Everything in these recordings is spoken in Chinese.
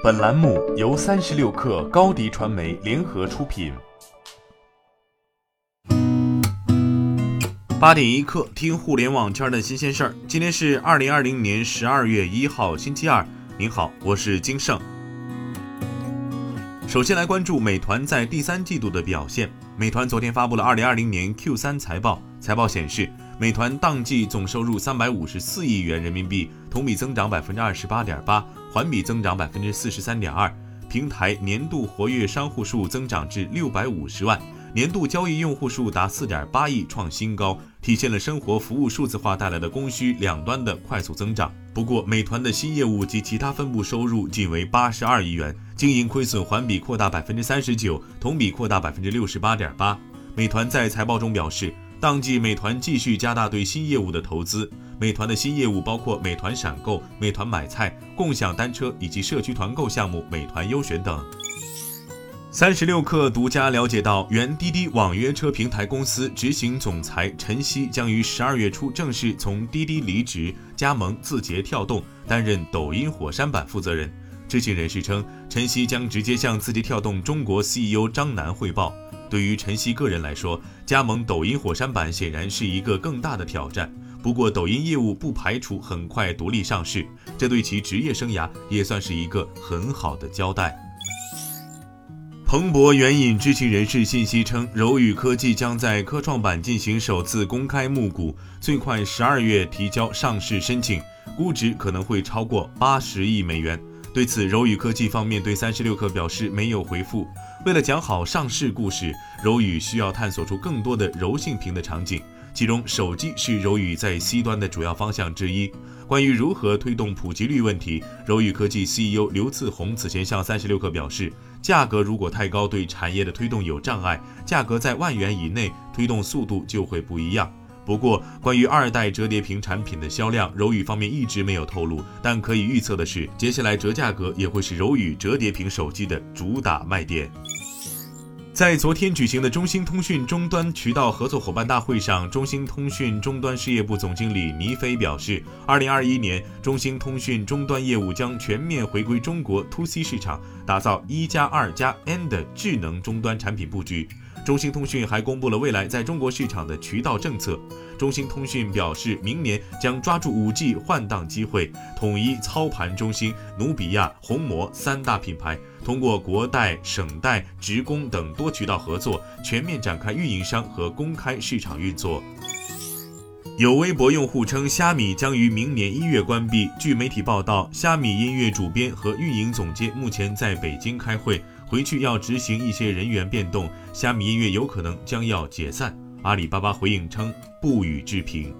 本栏目由三十六氪高低传媒联合出品。八点一刻，听互联网圈的新鲜事儿。今天是二零二零年十二月一号，星期二。您好，我是金盛。首先来关注美团在第三季度的表现。美团昨天发布了二零二零年 Q 三财报，财报显示，美团当季总收入三百五十四亿元人民币，同比增长百分之二十八点八，环比增长百分之四十三点二。平台年度活跃商户数增长至六百五十万。年度交易用户数达四点八亿，创新高，体现了生活服务数字化带来的供需两端的快速增长。不过，美团的新业务及其他分部收入仅为八十二亿元，经营亏损环比扩大百分之三十九，同比扩大百分之六十八点八。美团在财报中表示，当季美团继续加大对新业务的投资。美团的新业务包括美团闪购、美团买菜、共享单车以及社区团购项目美团优选等。三十六氪独家了解到，原滴滴网约车平台公司执行总裁陈曦将于十二月初正式从滴滴离职，加盟字节跳动，担任抖音火山版负责人。知情人士称，陈曦将直接向字节跳动中国 CEO 张楠汇报。对于陈曦个人来说，加盟抖音火山版显然是一个更大的挑战。不过，抖音业务不排除很快独立上市，这对其职业生涯也算是一个很好的交代。彭博援引知情人士信息称，柔宇科技将在科创板进行首次公开募股，最快十二月提交上市申请，估值可能会超过八十亿美元。对此，柔宇科技方面对三十六氪表示没有回复。为了讲好上市故事，柔宇需要探索出更多的柔性屏的场景。其中，手机是柔宇在 C 端的主要方向之一。关于如何推动普及率问题，柔宇科技 CEO 刘自宏此前向三十六氪表示，价格如果太高，对产业的推动有障碍；价格在万元以内，推动速度就会不一样。不过，关于二代折叠屏产品的销量，柔宇方面一直没有透露。但可以预测的是，接下来折价格也会是柔宇折叠屏手机的主打卖点。在昨天举行的中兴通讯终端渠道合作伙伴大会上，中兴通讯终端事业部总经理倪飞表示，二零二一年中兴通讯终端业务将全面回归中国 to C 市场，打造一加二加 N 的智能终端产品布局。中兴通讯还公布了未来在中国市场的渠道政策。中兴通讯表示，明年将抓住 5G 换档机会，统一操盘中兴、努比亚、红魔三大品牌，通过国代、省代、职工等多渠道合作，全面展开运营商和公开市场运作。有微博用户称，虾米将于明年一月关闭。据媒体报道，虾米音乐主编和运营总监目前在北京开会。回去要执行一些人员变动，虾米音乐有可能将要解散。阿里巴巴回应称不予置评。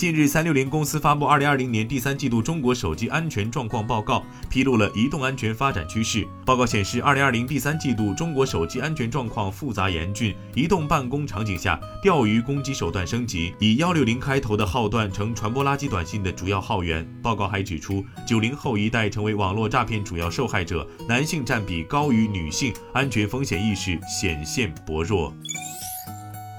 近日，三六零公司发布二零二零年第三季度中国手机安全状况报告，披露了移动安全发展趋势。报告显示，二零二零第三季度中国手机安全状况复杂严峻，移动办公场景下钓鱼攻击手段升级，以幺六零开头的号段成传播垃圾短信的主要号源。报告还指出，九零后一代成为网络诈骗主要受害者，男性占比高于女性，安全风险意识显现薄弱。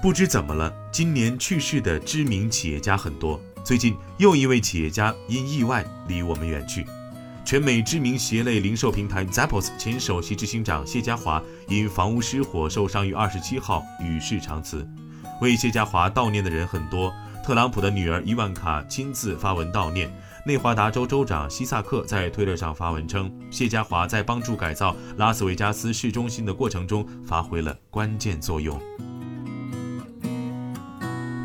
不知怎么了，今年去世的知名企业家很多。最近又一位企业家因意外离我们远去。全美知名鞋类零售平台 Zappos 前首席执行长谢家华因房屋失火受伤于二十七号与世长辞。为谢家华悼念的人很多，特朗普的女儿伊万卡亲自发文悼念。内华达州州长西萨克在推特上发文称，谢家华在帮助改造拉斯维加斯市中心的过程中发挥了关键作用。